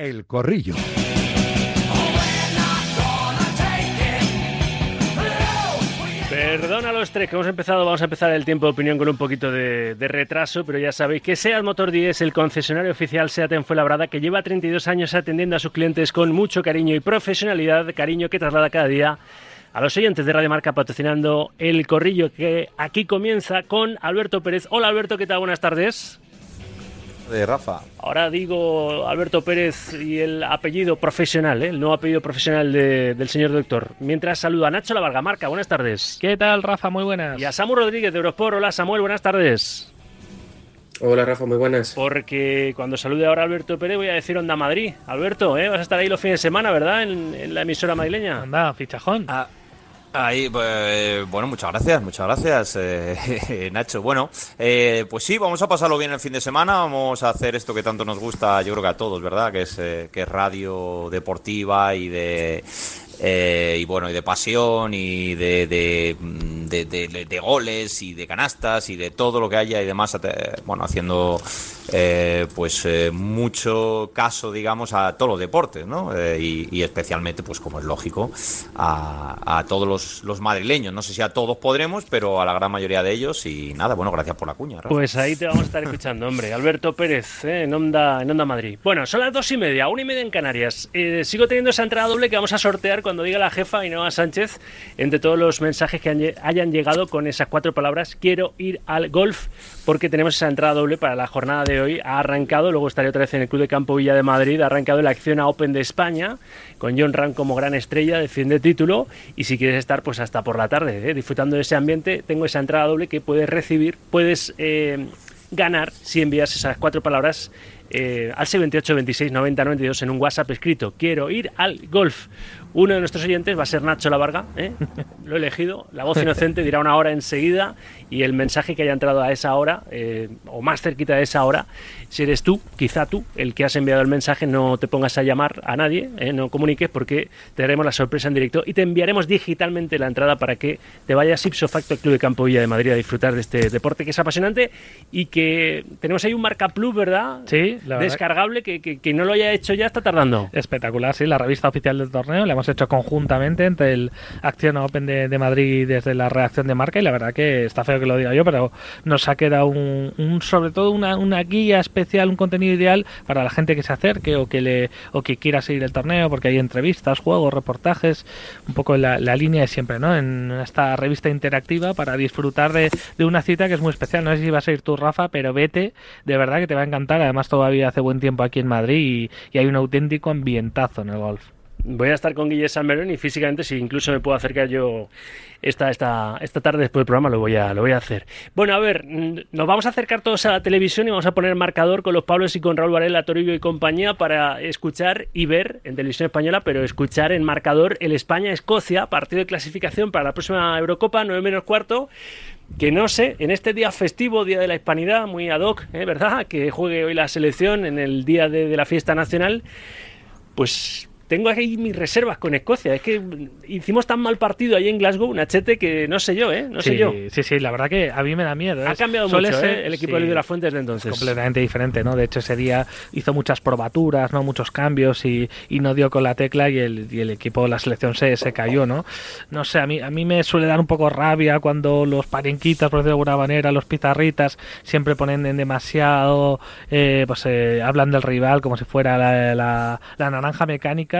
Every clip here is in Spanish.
El Corrillo. Perdona a los tres que hemos empezado, vamos a empezar el tiempo de opinión con un poquito de, de retraso, pero ya sabéis que SEAT Motor 10, el concesionario oficial SEAT en Fuenlabrada, que lleva 32 años atendiendo a sus clientes con mucho cariño y profesionalidad, cariño que traslada cada día a los oyentes de Radio Marca patrocinando el corrillo que aquí comienza con Alberto Pérez. Hola Alberto, ¿qué tal? Buenas tardes. De Rafa. Ahora digo Alberto Pérez y el apellido profesional, ¿eh? el nuevo apellido profesional de- del señor doctor. Mientras saludo a Nacho La Varga Marca, buenas tardes. ¿Qué tal, Rafa? Muy buenas. Y a Samu Rodríguez de Eurosport. Hola Samuel, buenas tardes. Hola Rafa, muy buenas. Porque cuando salude ahora a Alberto Pérez voy a decir Onda Madrid. Alberto, ¿eh? vas a estar ahí los fines de semana, ¿verdad? En, en la emisora madrileña. Anda, fichajón. Ah, ahí, pues, bueno, muchas gracias, muchas gracias, eh, Nacho. Bueno, eh, pues sí, vamos a pasarlo bien el fin de semana. Vamos a hacer esto que tanto nos gusta, yo creo que a todos, ¿verdad? Que es, eh, que es radio deportiva y de. eh, y bueno, y de pasión y de, de, mm, de- de- goles y de canastas y de todo lo que haya y demás, bueno, haciendo eh, pues eh, mucho caso, digamos, a todos los deportes, ¿no? Eh, y, especialmente, pues como es lógico, a, a todos los, los madrileños. No sé si a todos podremos, pero a la gran mayoría de ellos. Y nada, bueno, gracias por la cuña. Pues ahí te vamos a estar escuchando, hombre. Alberto Pérez, en, Onda, en Onda Madrid. Bueno, son las dos y media, una y media en Canarias. Sigo teniendo esa entrada doble que vamos a sortear cuando diga la jefa Ainhoa Sánchez entre todos los mensajes que lle- hayan llegado con esas cuatro palabras. Quiero ir al golf porque tenemos esa entrada doble para la jornada de hoy. Ha arrancado, luego estaré otra vez en el Club de Campo Villa de Madrid. Ha arrancado la acción a Open de España con John Ram como gran estrella, defiende título. Y si quieres estar, pues hasta por la tarde, ¿eh? disfrutando de ese ambiente, tengo esa entrada doble que puedes recibir, puedes eh, ganar si envías esas cuatro palabras eh, al 628 26 90 92 en un WhatsApp escrito. Quiero ir al golf. Uno de nuestros oyentes va a ser Nacho La Varga, ¿eh? lo he elegido. La voz inocente dirá una hora enseguida y el mensaje que haya entrado a esa hora eh, o más cerquita de esa hora, si eres tú, quizá tú, el que has enviado el mensaje, no te pongas a llamar a nadie, ¿eh? no comuniques porque te daremos la sorpresa en directo y te enviaremos digitalmente la entrada para que te vayas ipso facto al Club de Campo Villa de Madrid a disfrutar de este deporte que es apasionante y que tenemos ahí un marca plus, ¿verdad? Sí, la verdad. Descargable, que, que, que no lo haya hecho ya está tardando. Espectacular, sí, la revista oficial del torneo la hemos hecho conjuntamente entre el Acción Open de, de Madrid desde la redacción de marca y la verdad que está feo que lo diga yo, pero nos ha quedado un, un- sobre todo una, una guía especial, un contenido ideal para la gente que se acerque o que le o que quiera seguir el torneo porque hay entrevistas, juegos, reportajes, un poco la, la línea de siempre, ¿no? En esta revista interactiva para disfrutar de, de una cita que es muy especial. No sé si vas a ir tú, Rafa, pero vete, de verdad que te va a encantar. Además todavía hace buen tiempo aquí en Madrid y hay un auténtico ambientazo en el golf. Voy a estar con Guille Salmerón y físicamente, si incluso me puedo acercar yo esta, esta, esta tarde después del programa, lo voy, a, lo voy a hacer. Bueno, a ver, mm, nos vamos a acercar todos a la televisión y vamos a poner marcador con los Pablos y con Raúl Varela, Toribio y compañía para escuchar y ver en televisión española, pero escuchar en marcador el España-Escocia, partido de clasificación para la próxima Eurocopa, 9 menos cuarto. Que no sé, en este día festivo, Día de la Hispanidad, muy ad hoc, ¿eh? ¿verdad? Que juegue hoy la selección en el día de, de la fiesta nacional pues tengo aquí mis reservas con Escocia. Es que hicimos tan mal partido ahí en Glasgow, Nachete, que no sé yo, ¿eh? No sé sí, yo. sí, sí, la verdad que a mí me da miedo. Ha Es- cambiado suele mucho ser- ¿eh? el equipo sí, de Luis de la Fuente desde entonces. completamente diferente, ¿no? De hecho, ese día hizo muchas probaturas, ¿no? Muchos cambios y, y no dio con la tecla y el, y el equipo, la selección se, se cayó, ¿no? No sé, a mí, a mí me suele dar un poco rabia cuando los parenquitas, por decirlo de alguna manera, los pizarritas, siempre ponen en demasiado, eh, pues eh, hablan del rival como si fuera la, la- la naranja mecánica,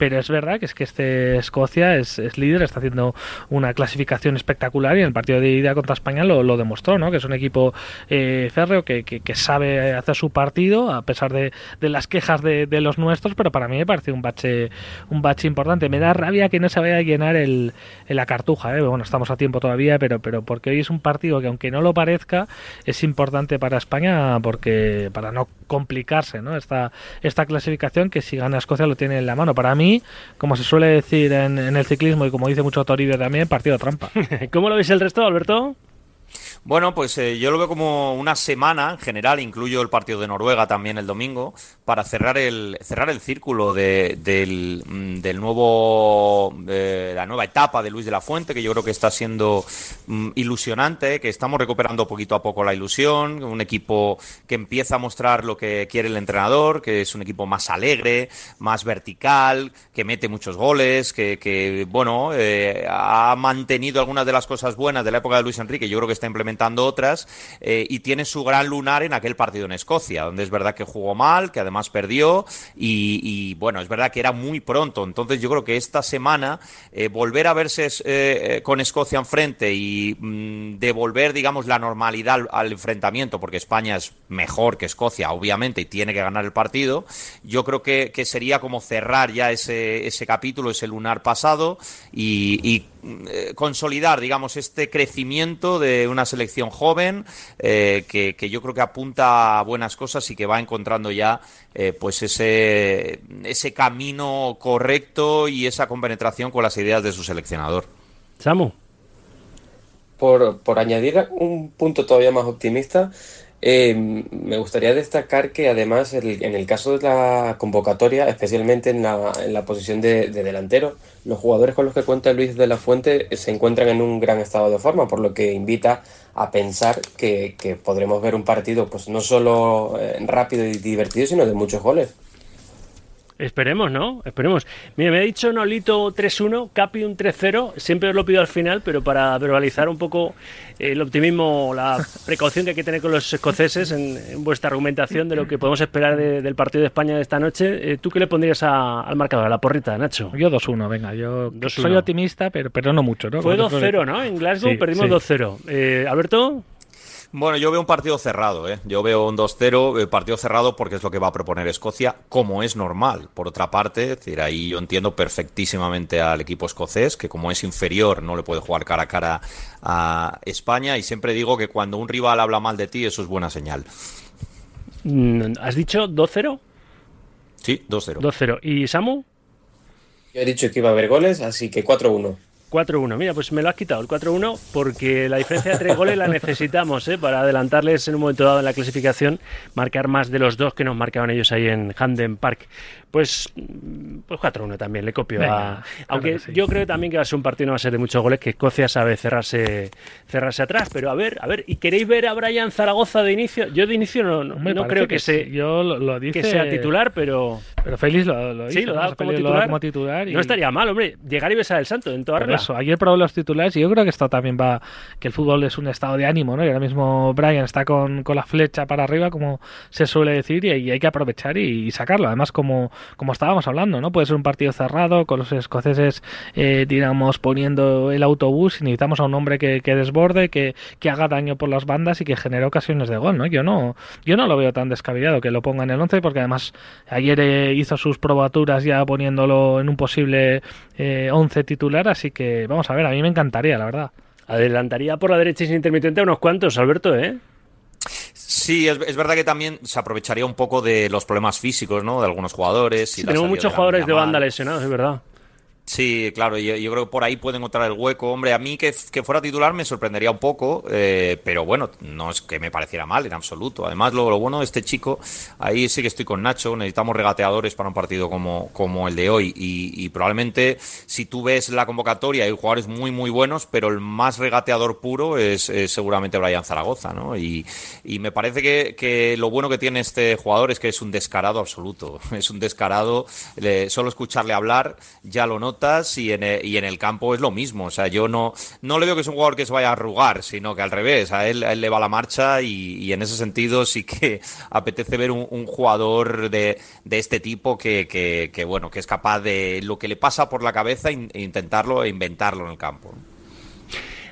pero es verdad que es que este Escocia es, líder, está haciendo una clasificación espectacular y en el partido de ida contra España lo, demostró, ¿no? Que es un equipo eh, férreo que, sabe hacer su partido a pesar de, las quejas de, de los nuestros, pero para mí me parece un bache un bache importante. Me da rabia que no se vaya a llenar el, el la cartuja, ¿eh? bueno, estamos a tiempo todavía, pero, pero porque hoy es un partido que aunque no lo parezca es importante para España porque para no complicarse, ¿no? Esta esta clasificación que si gana Escocia lo tiene en la mano. Para mí, como se suele decir en, en el ciclismo y como dice mucho Toribio también, partido trampa. ¿Cómo lo veis el resto, Alberto? Bueno, pues eh, yo lo veo como una semana en general, incluyo el partido de Noruega también el domingo, para cerrar el cerrar el círculo de, del, mm, nuevo de la nueva etapa de Luis de la Fuente, que yo creo que está siendo mm, ilusionante, que estamos recuperando poquito a poco la ilusión, un equipo que empieza a mostrar lo que quiere el entrenador, que es un equipo más alegre, más vertical, que mete muchos goles, que, que bueno, eh, ha mantenido algunas de las cosas buenas de la época de Luis Enrique, yo creo que está implementando otras eh, y tiene su gran lunar en aquel partido en Escocia, donde es verdad que jugó mal, que además perdió y, bueno, es verdad que era muy pronto. Entonces yo creo que esta semana eh, volver a verse eh, con Escocia enfrente y mm, devolver, digamos, la normalidad al, enfrentamiento, porque España es mejor que Escocia, obviamente, y tiene que ganar el partido, yo creo que, sería como cerrar ya ese, ese capítulo, ese lunar pasado y consolidar, digamos, este crecimiento de una selección joven eh, que, yo creo que apunta a buenas cosas y que va encontrando ya eh, pues ese, ese camino correcto y esa compenetración con las ideas de su seleccionador. Samu. Por, por añadir un punto todavía más optimista, eh, me gustaría destacar que además en el caso de la convocatoria, especialmente en la, en la posición de, delantero, los jugadores con los que cuenta Luis de la Fuente se encuentran en un gran estado de forma, por lo que invita a pensar que, que podremos ver un partido pues no solo eh, rápido y divertido, sino de muchos goles. Esperemos, ¿no? Esperemos. Mira, me ha dicho Nolito 3-1, Capi un 3-0. Siempre os lo pido al final, pero para verbalizar un poco el optimismo, la precaución que hay que tener con los escoceses en, vuestra argumentación de lo que podemos esperar del partido de España de esta noche. Eh, ¿Tú qué le pondrías al marcador, a la porrita, Nacho? Yo 2-1, venga. Yo soy optimista, pero, pero no mucho, ¿no? Fue 2-0, ¿no? En Glasgow perdimos 2-0. Eh, Alberto. Bueno, yo veo un partido cerrado, ¿eh? Yo veo un 2-0, eh, partido cerrado porque es lo que va a proponer Escocia, como es normal. Por otra parte, es decir, ahí yo entiendo perfectísimamente al equipo escocés, que como es inferior no le puede jugar cara a cara a España, y siempre digo que cuando un rival habla mal de ti, eso es buena señal. Mm, ¿Has dicho 2-0? Sí, 2-0. 2-0. ¿Y Samu? Yo he dicho que iba a haber goles, así que 4-1. 4-1. Mira, pues me lo has quitado el 4-1 porque la diferencia de tres goles la necesitamos ¿eh? para adelantarles en un momento dado en la clasificación, marcar más de los dos que nos marcaban ellos ahí en Handen Park. Pues, pues 4-1 también, le copio a... Aunque yo creo también que va a ser un partido no va a ser de muchos goles, que Escocia sabe cerrarse cerrarse atrás, pero a ver, a ver, ¿y queréis ver a Brian Zaragoza de inicio? Yo de inicio no, no, creo que, se, yo lo, que sea titular, pero... Pero Félix lo, lo Sí, lo da como titular. No estaría mal, hombre, llegar y besar el santo en toda regla. Ayer probó los titulares y yo creo que esto también va, que el fútbol es un estado de ánimo, ¿no? Y ahora mismo Brian está con, con la flecha para arriba, como se suele decir, y, hay que aprovechar y, sacarlo. Además, como, como estábamos hablando, ¿no? Puede ser un partido cerrado, con los escoceses, eh, digamos, poniendo el autobús y necesitamos a un hombre que, desborde, que, que, haga daño por las bandas y que genere ocasiones de gol, ¿no? Yo no, yo no lo veo tan descabellado que lo ponga en el 11 porque además ayer eh, hizo sus probaturas ya poniéndolo en un posible eh, 11 titular, así que vamos a ver, a mí me encantaría, la verdad. Adelantaría por la derecha sin intermitente a unos cuantos, Alberto, ¿eh? Sí, es, verdad que también se aprovecharía un poco de los problemas físicos, ¿no? De algunos jugadores. Y tenemos muchos jugadores de banda lesionados, es verdad. Sí, claro, yo, yo, creo que por ahí pueden encontrar el hueco. Hombre, a mí que, fuera titular me sorprendería un poco, eh, pero bueno, no es que me pareciera mal en absoluto. Además, lo, bueno de este chico, ahí sí que estoy con Nacho, necesitamos regateadores para un partido como, el de hoy. Y, probablemente, si tú ves la convocatoria, hay jugadores muy, muy buenos, pero el más regateador puro es, seguramente Brian Zaragoza, ¿no? Y, me parece que, lo bueno que tiene este jugador es que es un descarado absoluto. Es un descarado, solo escucharle hablar, ya lo noto y en, el, y en el campo es lo mismo. O sea, yo no, no le veo que es un jugador que se vaya a arrugar, sino que al revés, a él, le va la marcha y, en ese sentido sí que apetece ver un, jugador de, de, este tipo que, que, bueno, que es capaz de lo que le pasa por la cabeza e intentarlo e inventarlo en el campo.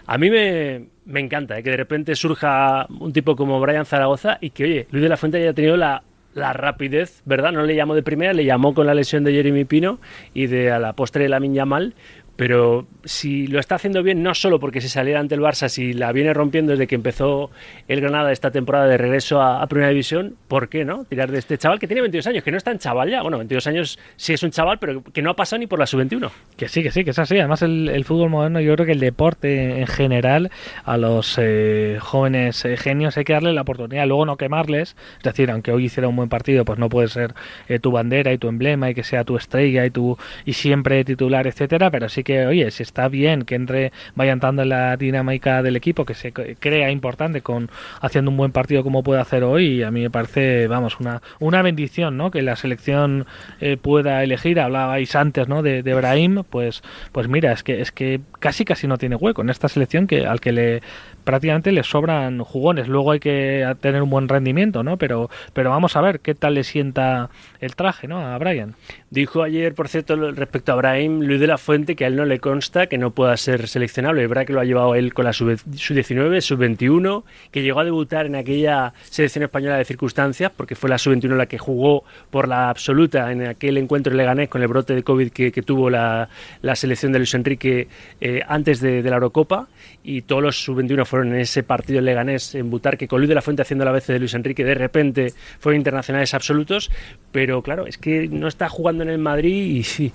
A mí me, me encanta ¿eh? que de repente surja un tipo como Brian Zaragoza y que, oye, Luis de la Fuente haya tenido la la rapidez, ¿verdad? No le llamó de primera, le llamó con la lesión de Jeremy Pino y de a la postre de la mal pero si lo está haciendo bien, no solo porque se saliera ante el Barça, si la viene rompiendo desde que empezó el Granada esta temporada de regreso a, Primera División, ¿por qué no? Tirar de este chaval que tiene 22 años, que no es tan chaval ya. Bueno, 22 años sí es un chaval, pero que no ha pasado ni por la sub-21. Que sí, que sí, que es así. Además, el, fútbol moderno, yo creo que el deporte en general, a los eh, jóvenes eh, genios hay que darle la oportunidad, luego no quemarles. Es decir, aunque hoy hiciera un buen partido, pues no puede ser eh, tu bandera y tu emblema y que sea tu estrella y tu y siempre titular, etcétera, pero sí que, oye, si está bien que entre, vaya entrando en la dinámica del equipo, que se crea importante con haciendo un buen partido como puede hacer hoy, a mí me parece, vamos, una, una bendición, ¿no? Que la selección eh, pueda elegir, hablabais antes, ¿no? De, de Brahim, pues, pues mira, es que, es que casi casi no tiene hueco en esta selección que al que le prácticamente le sobran jugones. Luego hay que tener un buen rendimiento, ¿no? Pero, pero vamos a ver qué tal le sienta el traje, ¿no? A Brian. Dijo ayer, por cierto, respecto a Brahim, Luis de la Fuente, que a él no le consta que no pueda ser seleccionable. Es verdad que lo ha llevado él con la sub-19, sub-21, que llegó a debutar en aquella selección española de circunstancias, porque fue la sub-21 la que jugó por la absoluta en aquel encuentro en Leganés con el brote de COVID que, tuvo la, selección de Luis Enrique eh, antes de, de la Eurocopa, y todos los sub-21 fueron en ese partido Leganés en Butarque con Luis de la Fuente haciendo la vez de Luis Enrique, de repente fueron internacionales absolutos, pero claro, es que no está jugando en el Madrid y,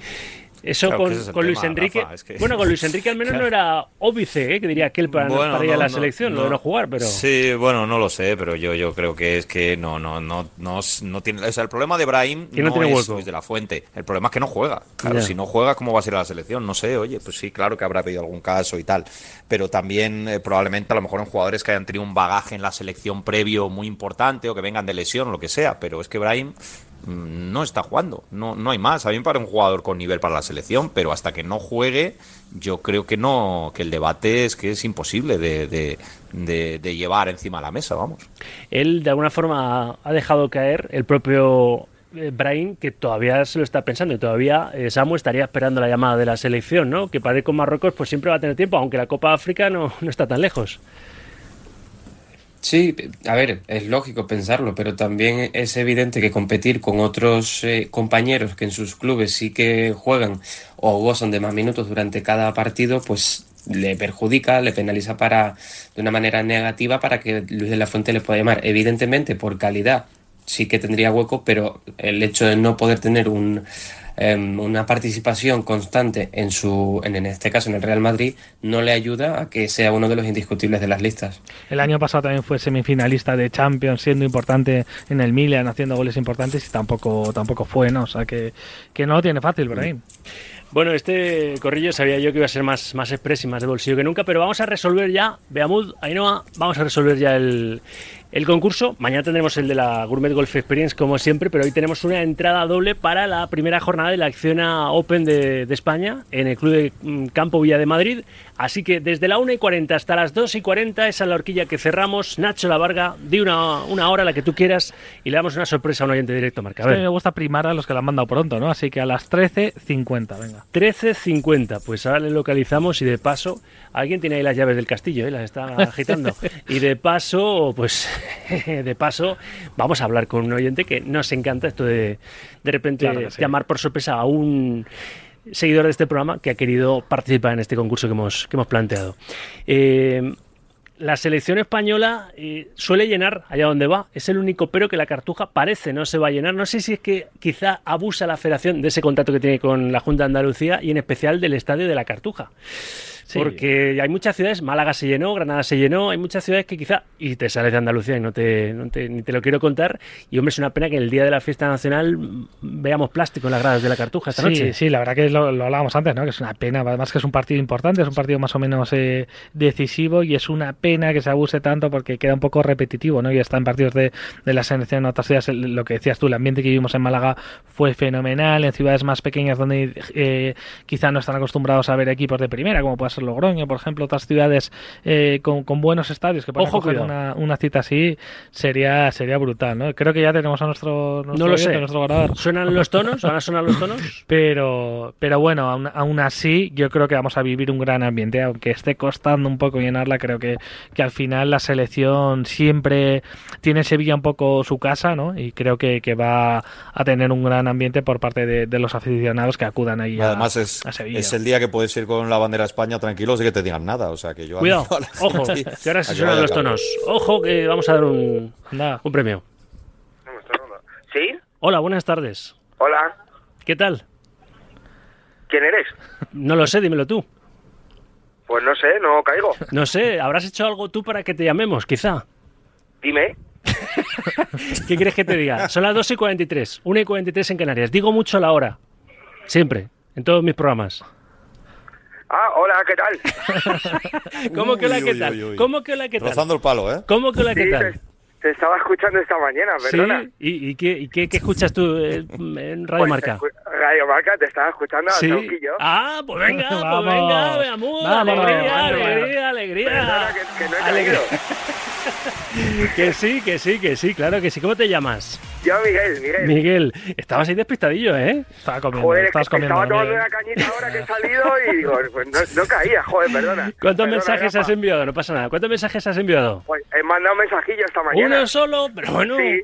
eso con, Luis Enrique. Bueno, con Luis Enrique al menos no era óbice, ¿eh? que diría aquel para, para ir a la selección, no, de no jugar, pero. Sí, bueno, no lo sé, pero yo, yo creo que es que no, no, no, no, no tiene. O sea, el problema de Brahim no, es Luis de la Fuente. El problema es que no juega. Claro, si no juega, ¿cómo va a ser a la selección? No sé, oye, pues sí, claro que habrá pedido algún caso y tal. Pero también eh, probablemente a lo mejor en jugadores que hayan tenido un bagaje en la selección previo muy importante o que vengan de lesión o lo que sea. Pero es que Brahim no está jugando, no, no hay más. A mí me un jugador con nivel para la selección, pero hasta que no juegue, yo creo que no, que el debate es que es imposible de, de, llevar encima de la mesa, vamos. Él de alguna forma ha dejado caer el propio eh, Brain que todavía se lo está pensando y todavía eh, Samu estaría esperando la llamada de la selección, ¿no? Que para ir con Marruecos pues siempre va a tener tiempo, aunque la Copa África no, no está tan lejos. Sí, a ver, es lógico pensarlo, pero también es evidente que competir con otros eh, compañeros que en sus clubes sí que juegan o gozan de más minutos durante cada partido, pues le perjudica, le penaliza para de una manera negativa para que Luis de la Fuente le pueda llamar. Evidentemente, por calidad sí que tendría hueco, pero el hecho de no poder tener un Em, una participación constante en su, en, este caso en el Real Madrid, no le ayuda a que sea uno de los indiscutibles de las listas. El año pasado también fue semifinalista de Champions, siendo importante en el Milan, haciendo goles importantes y tampoco, tampoco fue, ¿no? O sea que, que no lo tiene fácil por ahí. Bueno, este corrillo sabía yo que iba a ser más, más express y más de bolsillo que nunca, pero vamos a resolver ya, Beamud, Ainhoa, vamos a resolver ya el, el concurso. Mañana tendremos el de la Gourmet Golf Experience, como siempre, pero hoy tenemos una entrada doble para la primera jornada de la Acciona Open de, España en el Club de mm, Campo Villa de Madrid. Así que desde la 1 y 40 hasta las 2 y 40, esa es la horquilla que cerramos. Nacho La Varga, di una, una hora, la que tú quieras, y le damos una sorpresa a un oyente directo, Marca. A ver. me gusta primar a los que la han mandado pronto, ¿no? Así que a las 13.50, venga. 13.50, pues ahora le localizamos y de paso, alguien tiene ahí las llaves del castillo, ¿eh? las está agitando. y de paso, pues de paso, vamos a hablar con un oyente que nos encanta esto de de repente llamar por sorpresa a un seguidor de este programa que ha querido participar en este concurso que hemos, que hemos planteado. Eh, la selección española eh, suele llenar allá donde va. Es el único pero que la Cartuja parece no se va a llenar. No sé si es que quizá abusa la federación de ese contacto que tiene con la Junta de Andalucía y en especial del estadio de la Cartuja. Porque hay muchas ciudades, Málaga se llenó, Granada se llenó, hay muchas ciudades que quizá, y te sales de Andalucía y no te, ni te lo quiero contar, y hombre, es una pena que el día de la fiesta nacional veamos plástico en las gradas de la Cartuja esta noche. Sí, la verdad que lo, hablábamos antes, ¿no? que es una pena, además que es un partido importante, es un partido más o menos eh, decisivo y es una pena que se abuse tanto porque queda un poco repetitivo, ¿no? Y está en partidos de, de la selección en otras ciudades, lo que decías tú, el ambiente que vivimos en Málaga fue fenomenal, en ciudades más pequeñas donde eh, quizá no están acostumbrados a ver equipos de primera, como puede ser Logroño, por ejemplo, otras ciudades eh, con, con, buenos estadios que puedan Ojo, coger una, una, cita así, sería sería brutal, ¿no? Creo que ya tenemos a nuestro, nuestro no lo oyente, sé. nuestro grabador. ¿Suenan los tonos? ¿Van a sonar los tonos? Pero, pero bueno, aún, aún, así yo creo que vamos a vivir un gran ambiente, aunque esté costando un poco llenarla, creo que, que al final la selección siempre tiene en Sevilla un poco su casa, ¿no? Y creo que, que va a tener un gran ambiente por parte de, de los aficionados que acudan ahí a, Además es, a Sevilla. es el día que puedes ir con la bandera de España tranquilo sin que te digan nada, o sea que yo... Cuidado, ojo, que ahora se suenan los tonos. Ojo que vamos a dar un, Anda. un premio. ¿Sí? Hola, buenas tardes. Hola. ¿Qué tal? ¿Quién eres? No lo sé, dímelo tú. Pues no sé, no caigo. No sé, ¿habrás hecho algo tú para que te llamemos, quizá? Dime. ¿Qué quieres que te diga? Son las 2 y 43, 1 y 43 en Canarias. Digo mucho la hora. Siempre, en todos mis programas. Ah, hola, ¿qué tal? ¿Cómo que hola, Uy, qué uy, tal? uy, uy. ¿Cómo que hola, qué tal? Rozando el palo, ¿eh? ¿Cómo que hola, qué Sí, tal? te, te estaba escuchando esta mañana, perdona. ¿Sí? ¿Y, y qué, y qué- qué escuchas tú eh, en Radio Pues, Marca? Radio Marca, te estaba escuchando a Sí. Sauquillo. Ah, pues venga, pues venga, veamos. Vamos, alegría, vamos. alegría, alegría. Perdona, que, que no he Alegría. Que sí, que sí, que sí, claro que sí. ¿Cómo te llamas? Yo, Miguel, Miguel. Miguel, estabas ahí despistadillo, ¿eh? Estaba comiendo, Joder, estabas comiendo. estaba tomando una cañita ahora que he salido y digo, pues no, no caía, joder, perdona. ¿Cuántos Perdona, mensajes has enviado? No pasa nada. ¿Cuántos mensajes has enviado? Pues he mandado un mensajillo esta mañana. Uno solo, pero bueno. Sí.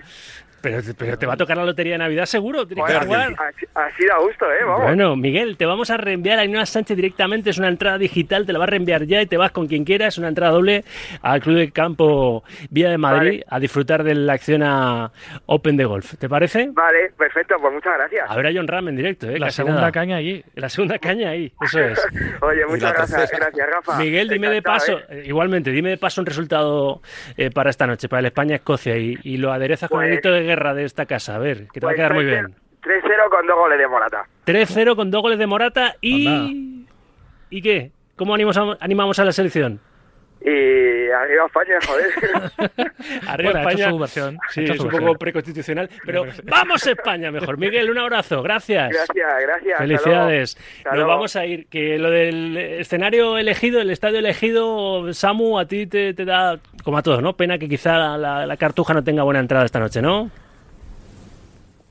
Pero, pero te va a tocar la lotería de Navidad seguro, jugar. así, así da gusto, ¿eh? Vamos. Bueno, Miguel, te vamos a reenviar a Ainhoa Sánchez directamente. Es una entrada digital, te la va a reenviar ya y te vas con quien quieras. Una entrada doble al Club de Campo Vía de Madrid Vale. a disfrutar de la acción a Open de Golf. ¿Te parece? Vale, perfecto, pues muchas gracias. A ver a John Ram en directo, ¿eh? La Casi segunda nada. caña allí. La segunda caña ahí, eso es. Oye, muchas gracias, gracias, Rafa. Miguel, dime de paso, ¿eh? igualmente, dime de paso un resultado eh, para esta noche, para el España-Escocia y, y lo aderezas con el Pues- grito de guerra de esta casa. A ver, que te va a Pues quedar muy 3-0 bien. 3-0 con dos goles de Morata. 3-0 con dos goles de Morata y... ¿Y qué? ¿Cómo animamos a, animamos a la selección? Y arriba España, joder. Arriba Bueno, ha hecho España. su versión, ha Sí, hecho es su un versión. poco preconstitucional, pero vamos a España mejor. Miguel, un abrazo, gracias. gracias, gracias. hasta Felicidades. luego. Nos vamos a ir. Que lo del escenario elegido, el estadio elegido, Samu, a ti te, te da, como a todos, ¿no? Pena que quizá la, la cartuja no tenga buena entrada esta noche, ¿no?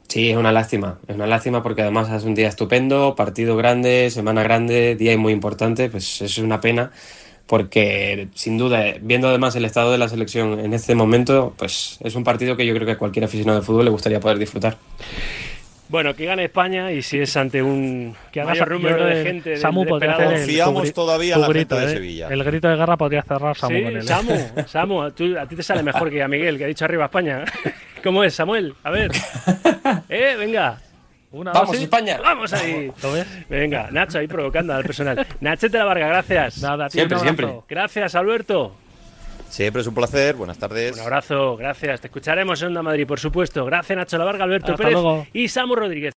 Sí, es una lástima. Es una lástima porque además es un día estupendo, partido grande, semana grande, día muy importante. Pues es una pena porque sin duda, viendo además el estado de la selección en este momento, pues es un partido que yo creo que a cualquier aficionado de fútbol le gustaría poder disfrutar. Bueno, que gane España y si es ante un Que yo número de gente Samu podría hacer Confiamos todavía en la grito, gente de ¿eh? Sevilla. El grito de guerra podría cerrar Samu Sí, con él. ¿eh? Samu, Samu, tú- a ti te sale mejor que a Miguel, que ha dicho arriba España. ¿Cómo es, Samuel? A ver. Eh, venga. Una, ¡Vamos, dos España! ¡Vamos ahí! ¿Lo ves? Venga, Nacho ahí provocando al personal. Nachete la Varga, gracias. Nada, tío, Siempre, siempre. Gracias, Alberto. Siempre es un placer, buenas tardes. Un abrazo, gracias. Te escucharemos en Onda Madrid, por supuesto. Gracias, Nacho La Varga, Alberto Hasta Pérez luego. y Samu Rodríguez.